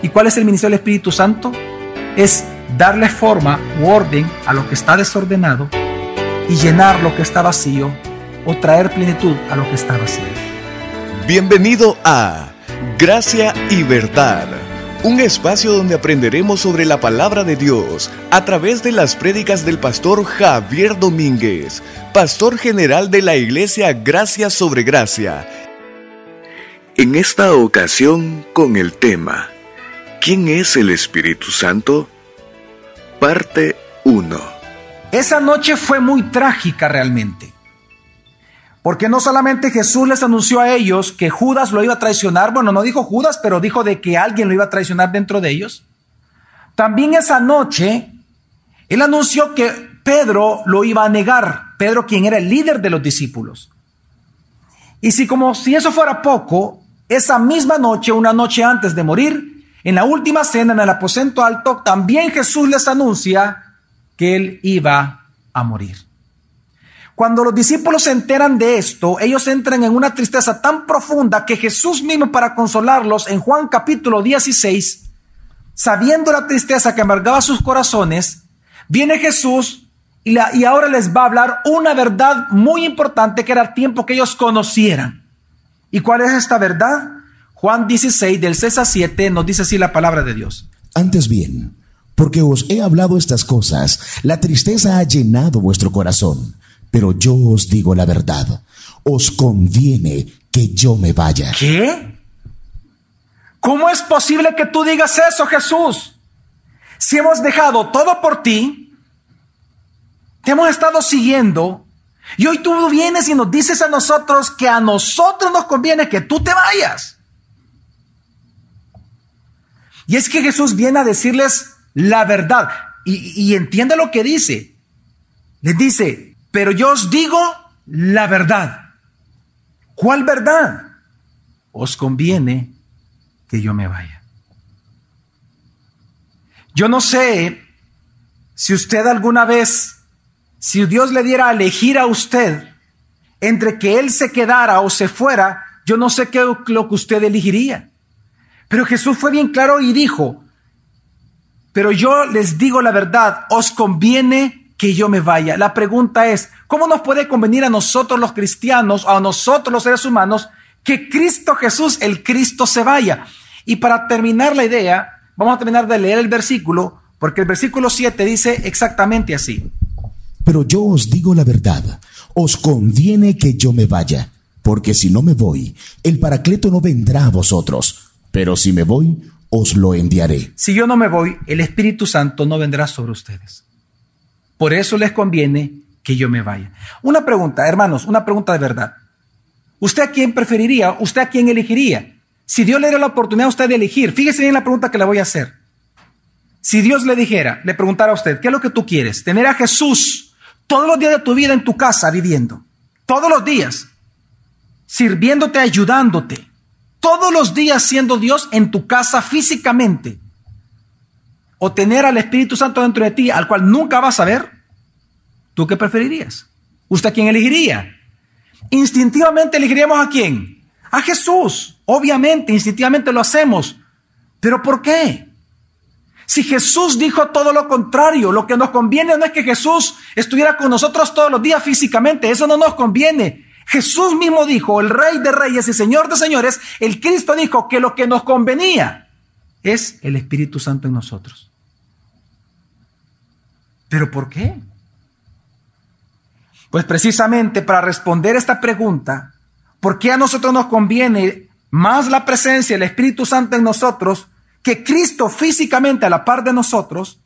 ¿Y cuál es el ministerio del Espíritu Santo? Es darle forma u orden a lo que está desordenado y llenar lo que está vacío o traer plenitud a lo que está vacío. Bienvenido a Gracia y Verdad, un espacio donde aprenderemos sobre la palabra de Dios a través de las prédicas del pastor Javier Domínguez, pastor general de la iglesia Gracia sobre Gracia. En esta ocasión con el tema ¿Quién es el Espíritu Santo? Parte 1. Esa noche fue muy trágica realmente. Porque no solamente Jesús les anunció a ellos que Judas lo iba a traicionar, bueno, no dijo Judas, pero dijo de que alguien lo iba a traicionar dentro de ellos. También esa noche, él anunció que Pedro lo iba a negar, Pedro quien era el líder de los discípulos. Y si como si eso fuera poco, esa misma noche, una noche antes de morir, en la última cena, en el aposento alto, también Jesús les anuncia que él iba a morir. Cuando los discípulos se enteran de esto, ellos entran en una tristeza tan profunda que Jesús mismo para consolarlos en Juan capítulo 16, sabiendo la tristeza que amargaba sus corazones, viene Jesús y, ahora les va a hablar una verdad muy importante que era el tiempo que ellos conocieran. ¿Y cuál es esta verdad? Juan 16, del 6 a 7, nos dice así la palabra de Dios. Antes bien, porque os he hablado estas cosas, la tristeza ha llenado vuestro corazón. Pero yo os digo la verdad, os conviene que yo me vaya. ¿Qué? ¿Cómo es posible que tú digas eso, Jesús? Si hemos dejado todo por ti, te hemos estado siguiendo, y hoy tú vienes y nos dices a nosotros que a nosotros nos conviene que tú te vayas. Y es que Jesús viene a decirles la verdad. Y, entiende lo que dice. Les dice, pero yo os digo la verdad. ¿Cuál verdad? Os conviene que yo me vaya. Yo no sé si usted alguna vez, si Dios le diera a elegir a usted entre que Él se quedara o se fuera, yo no sé qué lo que usted elegiría. Pero Jesús fue bien claro y dijo, pero yo les digo la verdad, os conviene que yo me vaya. La pregunta es, ¿cómo nos puede convenir a nosotros los cristianos, a nosotros los seres humanos, que Cristo Jesús, el Cristo, se vaya? Y para terminar la idea, vamos a terminar de leer el versículo, porque el versículo 7 dice exactamente así. Pero yo os digo la verdad, os conviene que yo me vaya, porque si no me voy, el Paracleto no vendrá a vosotros pero si me voy, os lo enviaré. Si yo no me voy, el Espíritu Santo no vendrá sobre ustedes. Por eso les conviene que yo me vaya. Una pregunta, hermanos, una pregunta de verdad. ¿Usted a quién preferiría? ¿Usted a quién elegiría? Si Dios le diera la oportunidad a usted de elegir, fíjese bien la pregunta que le voy a hacer. Si Dios le dijera, le preguntara a usted, ¿qué es lo que tú quieres? Tener a Jesús todos los días de tu vida en tu casa viviendo. Todos los días. Sirviéndote, ayudándote todos los días siendo Dios en tu casa físicamente, o tener al Espíritu Santo dentro de ti, al cual nunca vas a ver, ¿tú qué preferirías? ¿Usted a quién elegiría? Instintivamente elegiríamos a quién? A Jesús. Obviamente, instintivamente lo hacemos. ¿Pero por qué? Si Jesús dijo todo lo contrario, lo que nos conviene no es que Jesús estuviera con nosotros todos los días físicamente, eso no nos conviene. Jesús mismo dijo, el Rey de Reyes y Señor de Señores, el Cristo dijo que lo que nos convenía es el Espíritu Santo en nosotros. ¿Pero por qué? Pues precisamente para responder esta pregunta, ¿por qué a nosotros nos conviene más la presencia del Espíritu Santo en nosotros que Cristo físicamente a la par de nosotros?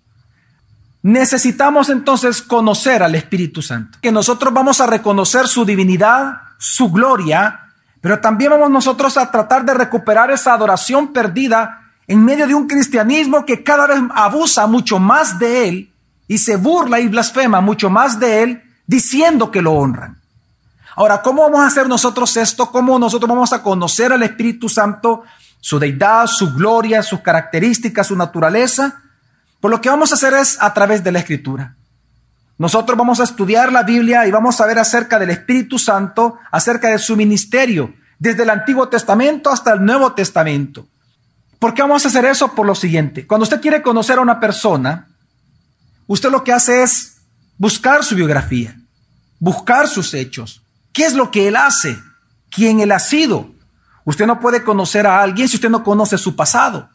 Necesitamos entonces conocer al Espíritu Santo, que nosotros vamos a reconocer su divinidad, su gloria, pero también vamos nosotros a tratar de recuperar esa adoración perdida en medio de un cristianismo que cada vez abusa mucho más de él y se burla y blasfema mucho más de él diciendo que lo honran. Ahora, ¿cómo vamos a hacer nosotros esto? ¿Cómo nosotros vamos a conocer al Espíritu Santo, su deidad, su gloria, sus características, su naturaleza? Pues lo que vamos a hacer es a través de la escritura. Nosotros vamos a estudiar la Biblia y vamos a ver acerca del Espíritu Santo, acerca de su ministerio, desde el Antiguo Testamento hasta el Nuevo Testamento. ¿Por qué vamos a hacer eso? Por lo siguiente. Cuando usted quiere conocer a una persona, usted lo que hace es buscar su biografía, buscar sus hechos. ¿Qué es lo que él hace? ¿Quién él ha sido? Usted no puede conocer a alguien si usted no conoce su pasado.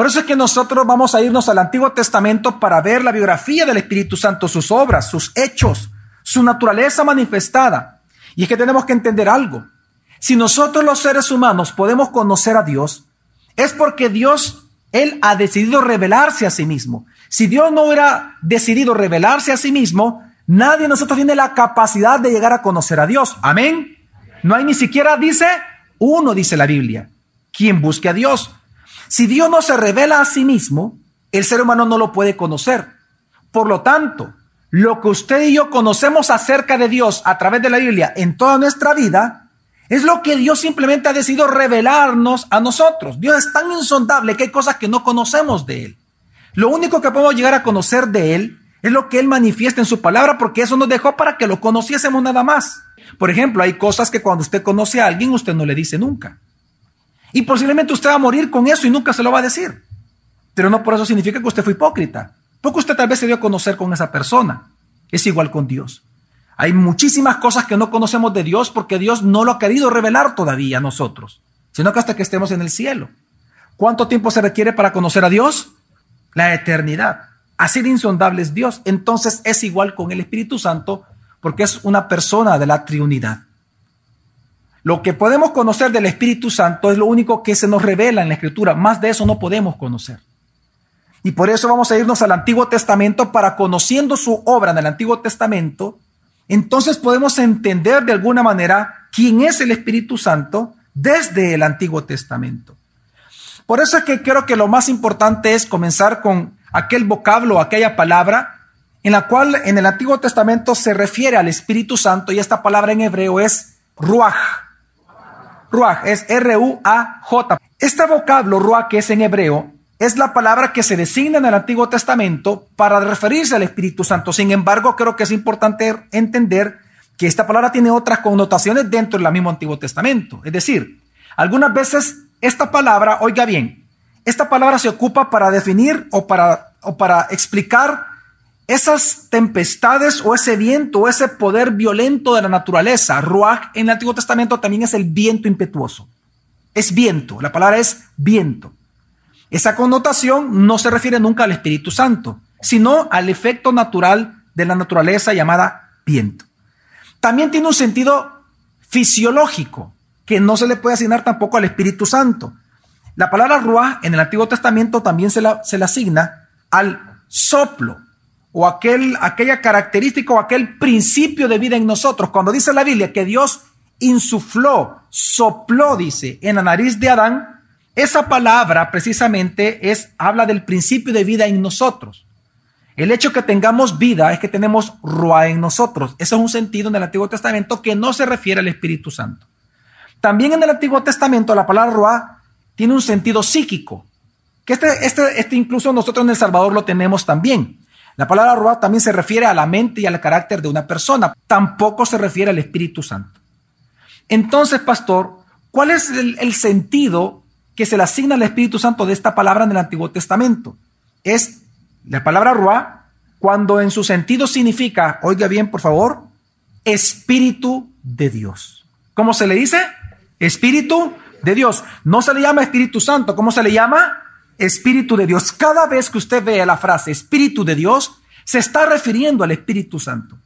Por eso es que nosotros vamos a irnos al Antiguo Testamento para ver la biografía del Espíritu Santo, sus obras, sus hechos, su naturaleza manifestada. Y es que tenemos que entender algo. Si nosotros los seres humanos podemos conocer a Dios, es porque Dios, Él ha decidido revelarse a sí mismo. Si Dios no hubiera decidido revelarse a sí mismo, nadie de nosotros tiene la capacidad de llegar a conocer a Dios. Amén. No hay ni siquiera, dice, uno, dice la Biblia, quien busque a Dios. Si Dios no se revela a sí mismo, el ser humano no lo puede conocer. Por lo tanto, lo que usted y yo conocemos acerca de Dios a través de la Biblia en toda nuestra vida, es lo que Dios simplemente ha decidido revelarnos a nosotros. Dios es tan insondable que hay cosas que no conocemos de Él. Lo único que podemos llegar a conocer de Él es lo que Él manifiesta en su palabra, porque eso nos dejó para que lo conociésemos nada más. Por ejemplo, hay cosas que cuando usted conoce a alguien, usted no le dice nunca. Y posiblemente usted va a morir con eso y nunca se lo va a decir. Pero no por eso significa que usted fue hipócrita. Porque usted tal vez se dio a conocer con esa persona. Es igual con Dios. Hay muchísimas cosas que no conocemos de Dios porque Dios no lo ha querido revelar todavía a nosotros, sino que hasta que estemos en el cielo. ¿Cuánto tiempo se requiere para conocer a Dios? La eternidad. Así de insondable es Dios. Entonces es igual con el Espíritu Santo porque es una persona de la Trinidad. Lo que podemos conocer del Espíritu Santo es lo único que se nos revela en la Escritura. Más de eso no podemos conocer. Y por eso vamos a irnos al Antiguo Testamento para conociendo su obra en el Antiguo Testamento, entonces podemos entender de alguna manera quién es el Espíritu Santo desde el Antiguo Testamento. Por eso es que creo que lo más importante es comenzar con aquel vocablo, aquella palabra, en la cual en el Antiguo Testamento se refiere al Espíritu Santo y esta palabra en hebreo es ruach. Ruach es R-U-A-J. Este vocablo, ruach, que es en hebreo, es la palabra que se designa en el Antiguo Testamento para referirse al Espíritu Santo. Sin embargo, creo que es importante entender que esta palabra tiene otras connotaciones dentro del mismo Antiguo Testamento. Es decir, algunas veces esta palabra, oiga bien, esta palabra se ocupa para definir o para, o para explicar esas tempestades o ese viento o ese poder violento de la naturaleza. Ruach en el Antiguo Testamento también es el viento impetuoso. Es viento, la palabra es viento. Esa connotación no se refiere nunca al Espíritu Santo, sino al efecto natural de la naturaleza llamada viento. También tiene un sentido fisiológico que no se le puede asignar tampoco al Espíritu Santo. La palabra ruach en el Antiguo Testamento también se la, se le asigna al soplo, o aquel, aquella característica o aquel principio de vida en nosotros. Cuando dice la Biblia que Dios insufló, sopló, dice, en la nariz de Adán, esa palabra precisamente es, habla del principio de vida en nosotros. El hecho que tengamos vida es que tenemos Ruah en nosotros. Ese es un sentido en el Antiguo Testamento que no se refiere al Espíritu Santo. También en el Antiguo Testamento la palabra Ruah tiene un sentido psíquico, que este, este, este incluso nosotros en El Salvador lo tenemos también. La palabra Ruach también se refiere a la mente y al carácter de una persona, tampoco se refiere al Espíritu Santo. Entonces, pastor, ¿cuál es el, sentido que se le asigna al Espíritu Santo de esta palabra en el Antiguo Testamento? Es la palabra Ruach cuando en su sentido significa, oiga bien por favor, Espíritu de Dios. ¿Cómo se le dice? Espíritu de Dios. No se le llama Espíritu Santo, ¿cómo se le llama? Espíritu de Dios. Cada vez que usted vea la frase Espíritu de Dios, se está refiriendo al Espíritu Santo.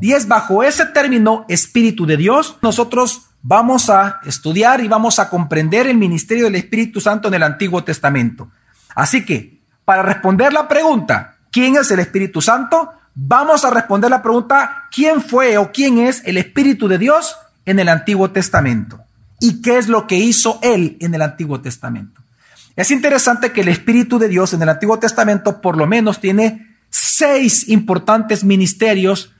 Y es bajo ese término Espíritu de Dios, nosotros vamos a estudiar y vamos a comprender el ministerio del Espíritu Santo en el Antiguo Testamento. Así que, para responder la pregunta, ¿quién es el Espíritu Santo? Vamos a responder la pregunta, ¿quién fue o quién es el Espíritu de Dios en el Antiguo Testamento? ¿Y qué es lo que hizo Él en el Antiguo Testamento? Es interesante que el Espíritu de Dios en el Antiguo Testamento por lo menos tiene seis importantes ministerios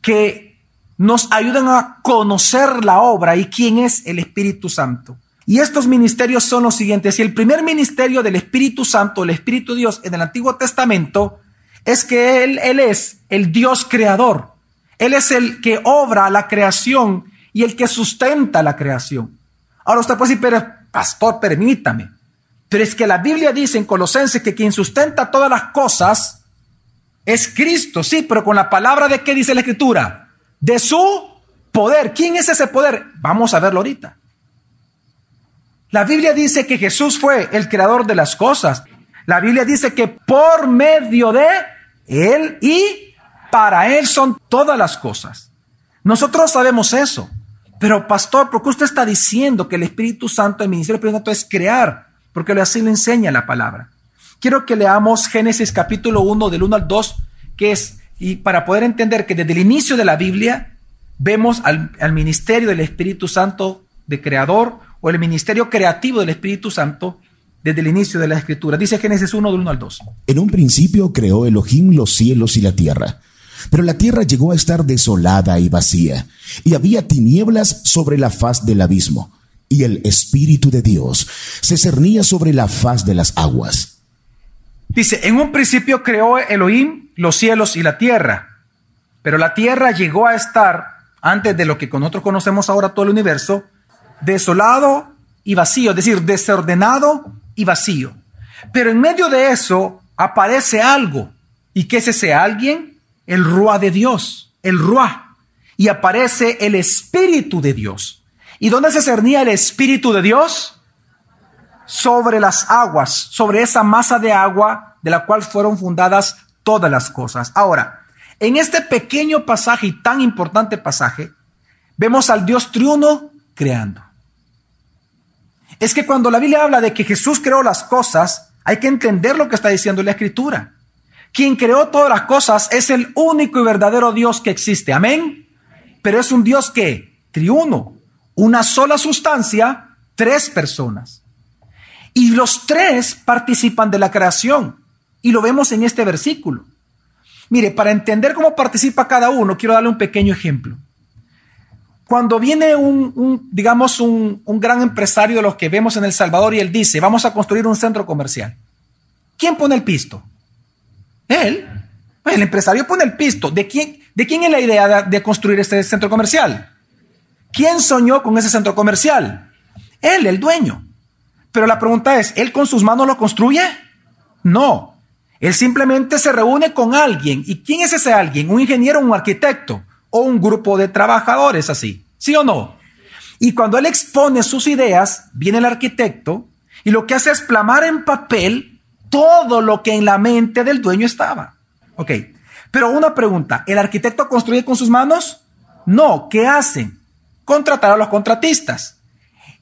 que nos ayudan a conocer la obra y quién es el Espíritu Santo. Y estos ministerios son los siguientes. Y el primer ministerio del Espíritu Santo, el Espíritu de Dios en el Antiguo Testamento, es que Él, él es el Dios creador. Él es el que obra la creación y el que sustenta la creación. Ahora usted puede decir, pero pastor, permítame. Pero es que la Biblia dice en Colosenses que quien sustenta todas las cosas es Cristo, sí, pero con la palabra de qué dice la Escritura? De su poder. ¿Quién es ese poder? Vamos a verlo ahorita. La Biblia dice que Jesús fue el creador de las cosas. La Biblia dice que por medio de Él y para Él son todas las cosas. Nosotros sabemos eso. Pero pastor, ¿por qué usted está diciendo que el Espíritu Santo, el ministerio del Espíritu Santo es crear? Porque así lo enseña la palabra. Quiero que leamos Génesis capítulo 1 del 1 al 2, que es, y para poder entender que desde el inicio de la Biblia vemos al, al ministerio del Espíritu Santo de creador o el ministerio creativo del Espíritu Santo desde el inicio de la escritura. Dice Génesis 1 del 1 al 2. En un principio creó Elohim los cielos y la tierra. Pero la tierra llegó a estar desolada y vacía, y había tinieblas sobre la faz del abismo, y el Espíritu de Dios se cernía sobre la faz de las aguas. Dice, en un principio creó Elohim los cielos y la tierra, pero la tierra llegó a estar, antes de lo que nosotros conocemos ahora todo el universo, desolado y vacío, es decir, desordenado y vacío. Pero en medio de eso aparece algo. ¿Y qué es ese alguien? El Ruah de Dios, el Ruah. Y aparece el Espíritu de Dios. ¿Y dónde se cernía el Espíritu de Dios? Sobre las aguas, sobre esa masa de agua de la cual fueron fundadas todas las cosas. Ahora, en este pequeño pasaje y tan importante pasaje, vemos al Dios triuno creando es que cuando la Biblia habla de que Jesús creó las cosas, hay que entender lo que está diciendo la Escritura. Quien creó todas las cosas es el único y verdadero Dios que existe. Amén. Pero es un Dios que, triuno, una sola sustancia, tres personas. Y los tres participan de la creación. Y lo vemos en este versículo. Mire, para entender cómo participa cada uno, quiero darle un pequeño ejemplo. Cuando viene un, digamos, un, gran empresario de los que vemos en El Salvador y él dice, vamos a construir un centro comercial. ¿Quién pone el pisto? Él. Pues el empresario pone el pisto. ¿De quién, de quién es la idea de, de construir este centro comercial? ¿Quién soñó con ese centro comercial? Él, el dueño. Pero la pregunta es, ¿él con sus manos lo construye? No. Él simplemente se reúne con alguien. ¿Y quién es ese alguien? ¿Un ingeniero un arquitecto? o un grupo de trabajadores así, ¿sí o no? Y cuando él expone sus ideas, viene el arquitecto y lo que hace es plamar en papel todo lo que en la mente del dueño estaba. Ok, pero una pregunta, ¿el arquitecto construye con sus manos? No, ¿qué hacen? Contratar a los contratistas.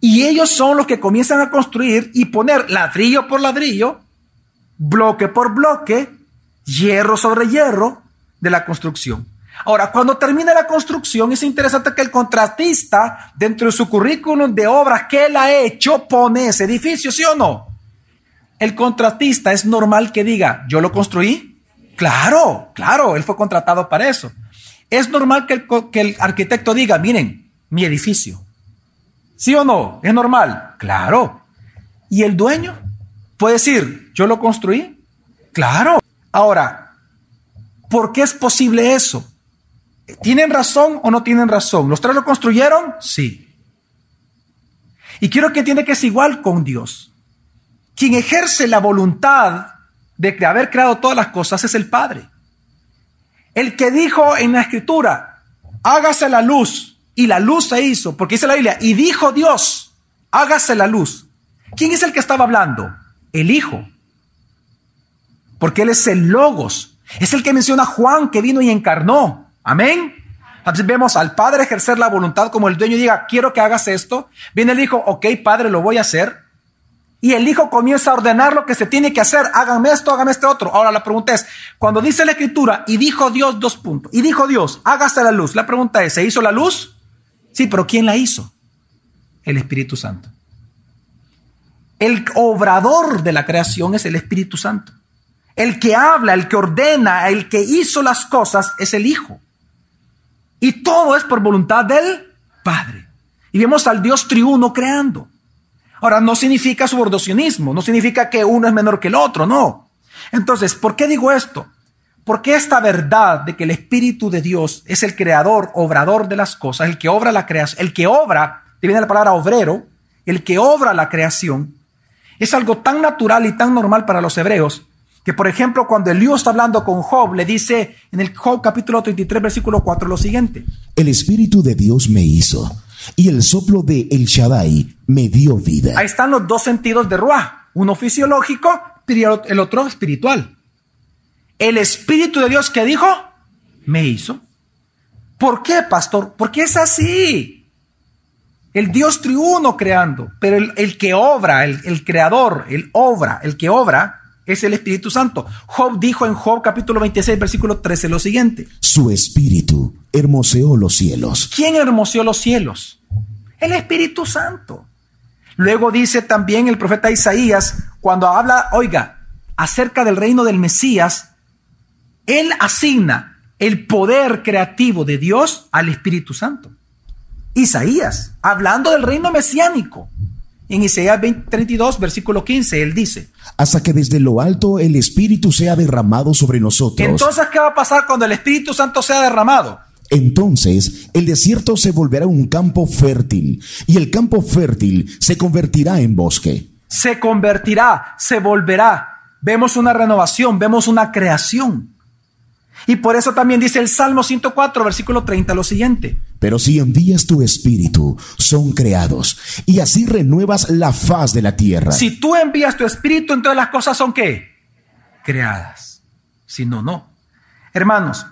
Y ellos son los que comienzan a construir y poner ladrillo por ladrillo, bloque por bloque, hierro sobre hierro de la construcción. Ahora, cuando termina la construcción, es interesante que el contratista, dentro de su currículum de obras que él ha hecho, pone ese edificio, ¿sí o no? El contratista es normal que diga, ¿yo lo construí? Claro, claro, él fue contratado para eso. Es normal que el, que el arquitecto diga, miren, mi edificio. ¿Sí o no? ¿Es normal? Claro. ¿Y el dueño? Puede decir, ¿yo lo construí? Claro. Ahora, ¿por qué es posible eso? ¿Tienen razón o no tienen razón? ¿Los tres lo construyeron? Sí. Y quiero que entienda que es igual con Dios. Quien ejerce la voluntad de haber creado todas las cosas es el Padre. El que dijo en la escritura, hágase la luz, y la luz se hizo, porque dice la Biblia, y dijo Dios, hágase la luz. ¿Quién es el que estaba hablando? El Hijo. Porque Él es el Logos. Es el que menciona Juan que vino y encarnó. Amén. Vemos al Padre ejercer la voluntad como el dueño diga, quiero que hagas esto. Viene el Hijo, ok, Padre, lo voy a hacer. Y el Hijo comienza a ordenar lo que se tiene que hacer. Hágame esto, hágame este otro. Ahora la pregunta es, cuando dice la Escritura, y dijo Dios dos puntos, y dijo Dios, hágase la luz. La pregunta es, ¿se hizo la luz? Sí, pero ¿quién la hizo? El Espíritu Santo. El obrador de la creación es el Espíritu Santo. El que habla, el que ordena, el que hizo las cosas es el Hijo. Y todo es por voluntad del Padre. Y vemos al Dios triuno creando. Ahora, no significa subordocionismo, no significa que uno es menor que el otro, no. Entonces, ¿por qué digo esto? Porque esta verdad de que el Espíritu de Dios es el creador, obrador de las cosas, el que obra la creación, el que obra, te viene la palabra obrero, el que obra la creación, Es algo tan natural y tan normal para los hebreos que, por ejemplo, cuando Eliú está hablando con Job, le dice en el Job capítulo 33, versículo 4 lo siguiente. El Espíritu de Dios me hizo y el soplo de El Shaddai me dio vida. Ahí están los dos sentidos de Ruah, uno fisiológico y el otro espiritual. El Espíritu de Dios que dijo, me hizo. ¿Por qué, pastor? Porque es así. El Dios triuno creando, pero el, que obra, el, el creador, el obra, el que obra, es el Espíritu Santo. Job dijo en Job capítulo 26, versículo 13 lo siguiente. Su Espíritu hermoseó los cielos. ¿Quién hermoseó los cielos? El Espíritu Santo. Luego dice también el profeta Isaías, cuando habla, oiga, acerca del reino del Mesías, él asigna el poder creativo de Dios al Espíritu Santo. Isaías, hablando del reino mesiánico. En Isaías 32, versículo 15, él dice, hasta que desde lo alto el Espíritu sea derramado sobre nosotros. Entonces, ¿qué va a pasar cuando el Espíritu Santo sea derramado? Entonces el desierto se volverá un campo fértil y el campo fértil se convertirá en bosque. Se convertirá, se volverá. Vemos una renovación, vemos una creación. Y por eso también dice el Salmo 104, versículo 30, lo siguiente. Pero si envías tu espíritu, son creados, y así renuevas la faz de la tierra. Si tú envías tu espíritu, entonces las cosas son qué? Creadas. Si no, no. Hermanos,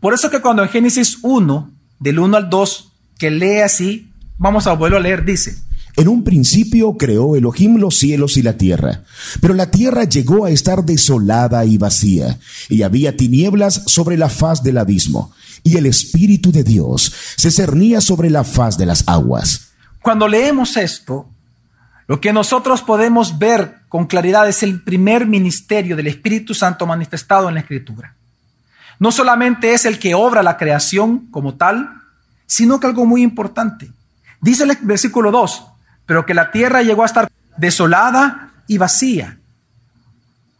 por eso que cuando en Génesis 1, del 1 al 2, que lee así, vamos a volverlo a leer, dice, en un principio creó Elohim los cielos y la tierra, pero la tierra llegó a estar desolada y vacía, y había tinieblas sobre la faz del abismo, y el Espíritu de Dios se cernía sobre la faz de las aguas. Cuando leemos esto, lo que nosotros podemos ver con claridad es el primer ministerio del Espíritu Santo manifestado en la Escritura. No solamente es el que obra la creación como tal, sino que algo muy importante. Dice el versículo 2, pero que la tierra llegó a estar desolada y vacía.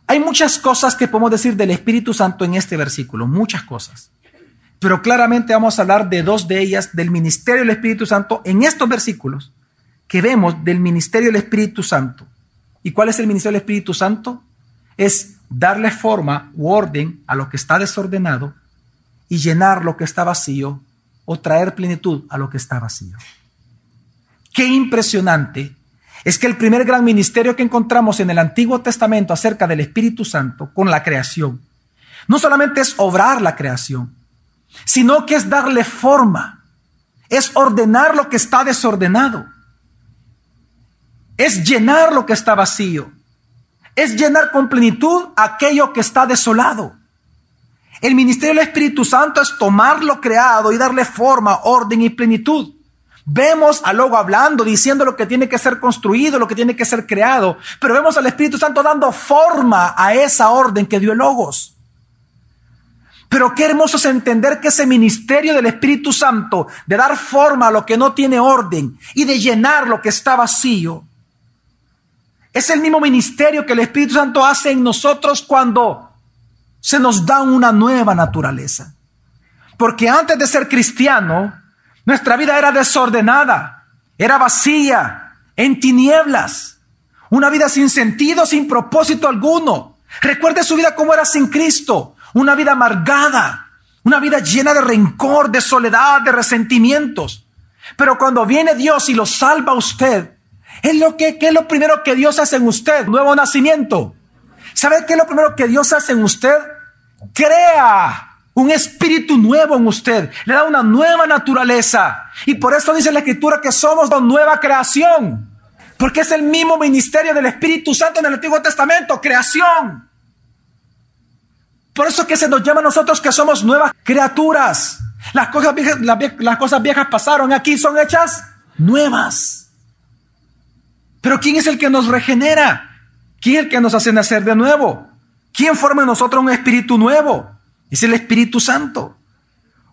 Hay muchas cosas que podemos decir del Espíritu Santo en este versículo, muchas cosas. Pero claramente vamos a hablar de dos de ellas, del ministerio del Espíritu Santo, en estos versículos que vemos del ministerio del Espíritu Santo. ¿Y cuál es el ministerio del Espíritu Santo? Es darle forma u orden a lo que está desordenado y llenar lo que está vacío o traer plenitud a lo que está vacío. Qué impresionante es que el primer gran ministerio que encontramos en el Antiguo Testamento acerca del Espíritu Santo con la creación, no solamente es obrar la creación, sino que es darle forma, es ordenar lo que está desordenado, es llenar lo que está vacío, es llenar con plenitud aquello que está desolado. El ministerio del Espíritu Santo es tomar lo creado y darle forma, orden y plenitud. Vemos al Logo hablando, diciendo lo que tiene que ser construido, lo que tiene que ser creado, pero vemos al Espíritu Santo dando forma a esa orden que dio el Logos. Pero qué hermoso es entender que ese ministerio del Espíritu Santo, de dar forma a lo que no tiene orden y de llenar lo que está vacío, es el mismo ministerio que el Espíritu Santo hace en nosotros cuando se nos da una nueva naturaleza. Porque antes de ser cristiano, nuestra vida era desordenada, era vacía, en tinieblas, una vida sin sentido, sin propósito alguno. Recuerde su vida como era sin Cristo, una vida amargada, una vida llena de rencor, de soledad, de resentimientos. Pero cuando viene Dios y lo salva a usted, es lo que, ¿qué es lo primero que Dios hace en usted? Nuevo nacimiento. ¿Sabe qué es lo primero que Dios hace en usted? Crea un espíritu nuevo en usted, le da una nueva naturaleza. Y por eso dice la escritura que somos una nueva creación, porque es el mismo ministerio del Espíritu Santo en el Antiguo Testamento, creación. Por eso que se nos llama a nosotros que somos nuevas criaturas. Las cosas viejas, las cosas viejas pasaron, aquí son hechas nuevas. Pero ¿quién es el que nos regenera? ¿Quién es el que nos hace nacer de nuevo? ¿Quién forma en nosotros un espíritu nuevo? Es el Espíritu Santo.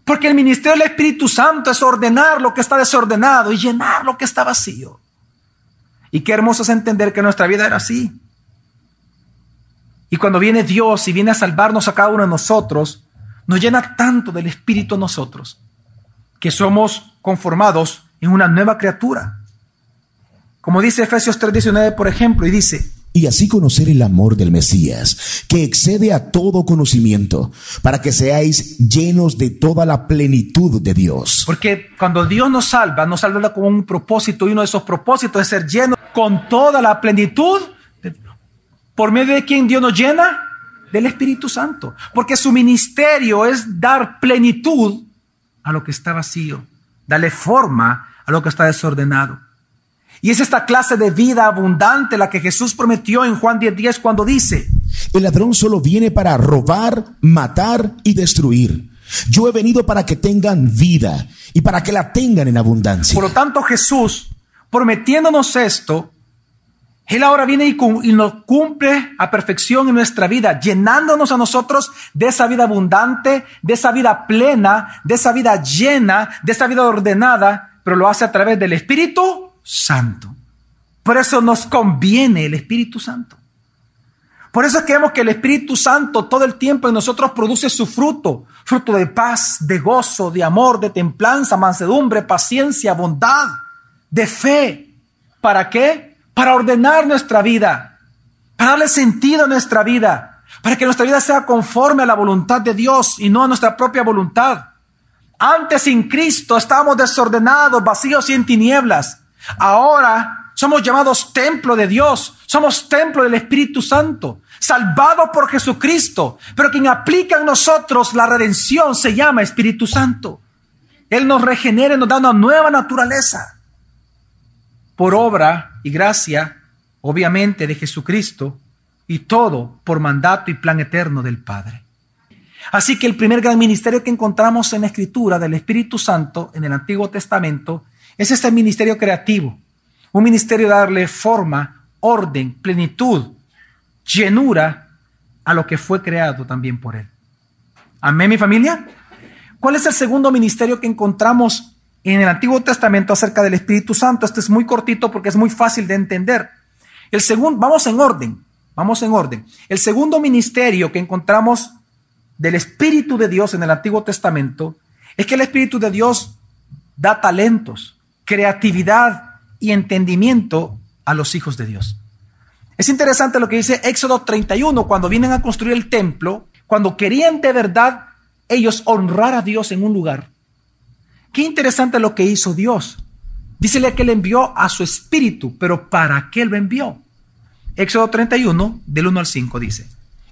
Porque el ministerio del Espíritu Santo es ordenar lo que está desordenado y llenar lo que está vacío. Y qué hermoso es entender que nuestra vida era así. Y cuando viene Dios y viene a salvarnos a cada uno de nosotros, nos llena tanto del Espíritu nosotros, que somos conformados en una nueva criatura. Como dice Efesios 3:19, por ejemplo, y dice, y así conocer el amor del Mesías, que excede a todo conocimiento, para que seáis llenos de toda la plenitud de Dios. Porque cuando Dios nos salva, nos salva con un propósito y uno de esos propósitos es ser llenos con toda la plenitud. ¿Por medio de quien Dios nos llena? Del Espíritu Santo. Porque su ministerio es dar plenitud a lo que está vacío, darle forma a lo que está desordenado. Y es esta clase de vida abundante la que Jesús prometió en Juan 10:10 cuando dice, El ladrón solo viene para robar, matar y destruir. Yo he venido para que tengan vida y para que la tengan en abundancia. Por lo tanto, Jesús, prometiéndonos esto, Él ahora viene y, y nos cumple a perfección en nuestra vida, llenándonos a nosotros de esa vida abundante, de esa vida plena, de esa vida llena, de esa vida ordenada, pero lo hace a través del Espíritu Santo. Por eso nos conviene el Espíritu Santo. Por eso es que el Espíritu Santo todo el tiempo en nosotros produce su fruto, fruto de paz, de gozo, de amor, de templanza, mansedumbre, paciencia, bondad, de fe. ¿Para qué? Para ordenar nuestra vida, para darle sentido a nuestra vida, para que nuestra vida sea conforme a la voluntad de Dios y no a nuestra propia voluntad. Antes sin Cristo estábamos desordenados, vacíos y en tinieblas. Ahora somos llamados templo de Dios, somos templo del Espíritu Santo, salvados por Jesucristo, pero quien aplica en nosotros la redención se llama Espíritu Santo. Él nos regenera y nos da una nueva naturaleza. Por obra y gracia, obviamente, de Jesucristo, y todo por mandato y plan eterno del Padre. Así que el primer gran ministerio que encontramos en la Escritura del Espíritu Santo en el Antiguo Testamento es este ministerio creativo, un ministerio de darle forma, orden, plenitud, llenura a lo que fue creado también por Él. Amén, mi familia. ¿Cuál es el segundo ministerio que encontramos en el Antiguo Testamento acerca del Espíritu Santo? Este es muy cortito porque es muy fácil de entender. El segundo, vamos en orden, vamos en orden. El segundo ministerio que encontramos del Espíritu de Dios en el Antiguo Testamento es que el Espíritu de Dios da talentos, creatividad y entendimiento a los hijos de Dios. Es interesante lo que dice Éxodo 31, cuando vienen a construir el templo, cuando querían de verdad ellos honrar a Dios en un lugar. Qué interesante lo que hizo Dios. Dícele que le envió a su espíritu, pero ¿para qué lo envió? Éxodo 31, del 1 al 5 dice.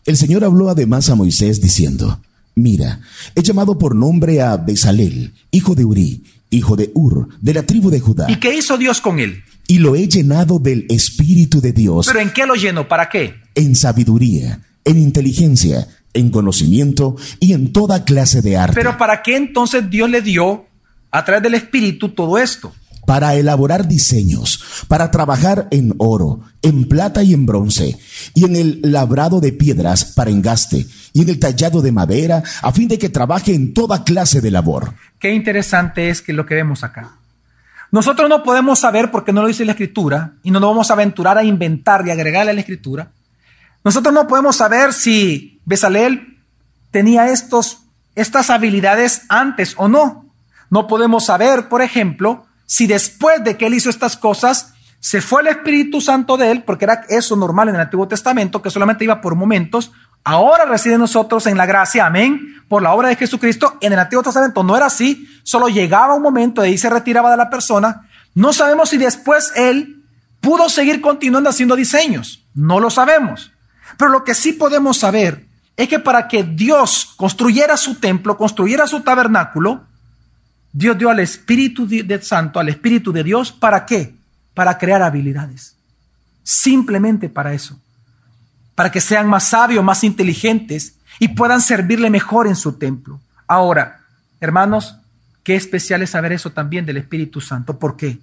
El Señor habló además a Moisés diciendo, Mira, he llamado por nombre a Bezalel, hijo de Uri, hijo de Ur, de la tribu de Judá. ¿Y qué hizo Dios con él? Y lo he llenado del Espíritu de Dios. ¿Pero en qué lo llenó? ¿Para qué? En sabiduría, en inteligencia, en conocimiento y en toda clase de arte. Pero ¿para qué entonces Dios le dio a través del Espíritu todo esto? Para elaborar diseños, para trabajar en oro, en plata y en bronce, y en el labrado de piedras para engaste, y en el tallado de madera, a fin de que trabaje en toda clase de labor. Qué interesante es que lo que vemos acá. Nosotros no podemos saber, porque no lo dice la Escritura, y no nos vamos a aventurar a inventar y agregarle a la Escritura. Nosotros no podemos saber si Besalel tenía estos, estas habilidades antes o no. No podemos saber, por ejemplo, si después de que él hizo estas cosas, se fue el Espíritu Santo de él, porque era eso normal en el Antiguo Testamento, que solamente iba por momentos, ahora reside en nosotros en la gracia, amén, por la obra de Jesucristo. En el Antiguo Testamento no era así, solo llegaba un momento ahí se retiraba de la persona. No sabemos si después él pudo seguir continuando haciendo diseños, no lo sabemos. Pero lo que sí podemos saber es que para que Dios construyera su templo, construyera su tabernáculo, Dios dio al Espíritu de Santo, al Espíritu de Dios, ¿para qué? Para crear habilidades. Simplemente para eso. Para que sean más sabios, más inteligentes y puedan servirle mejor en su templo. Ahora, hermanos, qué especial es saber eso también del Espíritu Santo. ¿Por qué?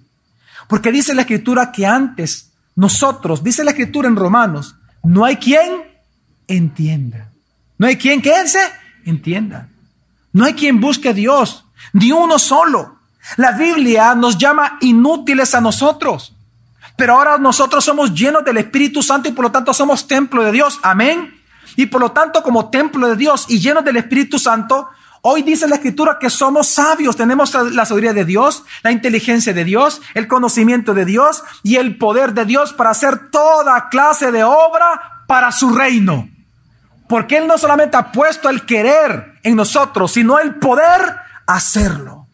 Porque dice la Escritura que antes nosotros, dice la Escritura en Romanos, no hay quien entienda. No hay quien, quédense, entienda. No hay quien busque a Dios, ni uno solo. La Biblia nos llama inútiles a nosotros. Pero ahora nosotros somos llenos del Espíritu Santo y por lo tanto somos templo de Dios. Amén. Y por lo tanto, como templo de Dios y llenos del Espíritu Santo, Hoy dice la escritura que somos sabios, tenemos la sabiduría de Dios, la inteligencia de Dios, el conocimiento de Dios y el poder de Dios para hacer toda clase de obra para su reino. Porque Él no solamente ha puesto el querer en nosotros, sino el poder hacerlo.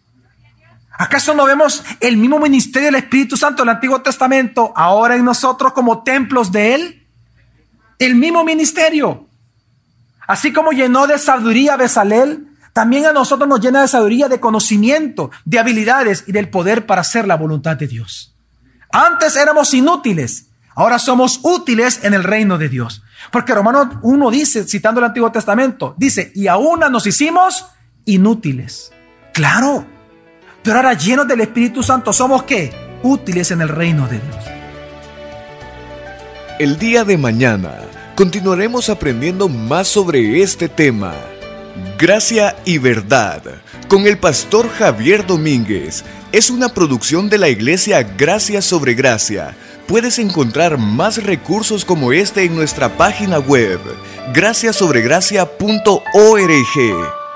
¿Acaso no vemos el mismo ministerio del Espíritu Santo del Antiguo Testamento ahora en nosotros como templos de Él? El mismo ministerio. Así como llenó de sabiduría a Besalel, también a nosotros nos llena de sabiduría, de conocimiento, de habilidades y del poder para hacer la voluntad de Dios. Antes éramos inútiles, ahora somos útiles en el reino de Dios. Porque Romano 1 dice, citando el Antiguo Testamento, dice, y aún nos hicimos inútiles. Claro, pero ahora llenos del Espíritu Santo, ¿somos qué? Útiles en el reino de Dios. El día de mañana continuaremos aprendiendo más sobre este tema. Gracia y Verdad, con el pastor Javier Domínguez, es una producción de la iglesia Gracia sobre Gracia. Puedes encontrar más recursos como este en nuestra página web, graciasobregracia.org.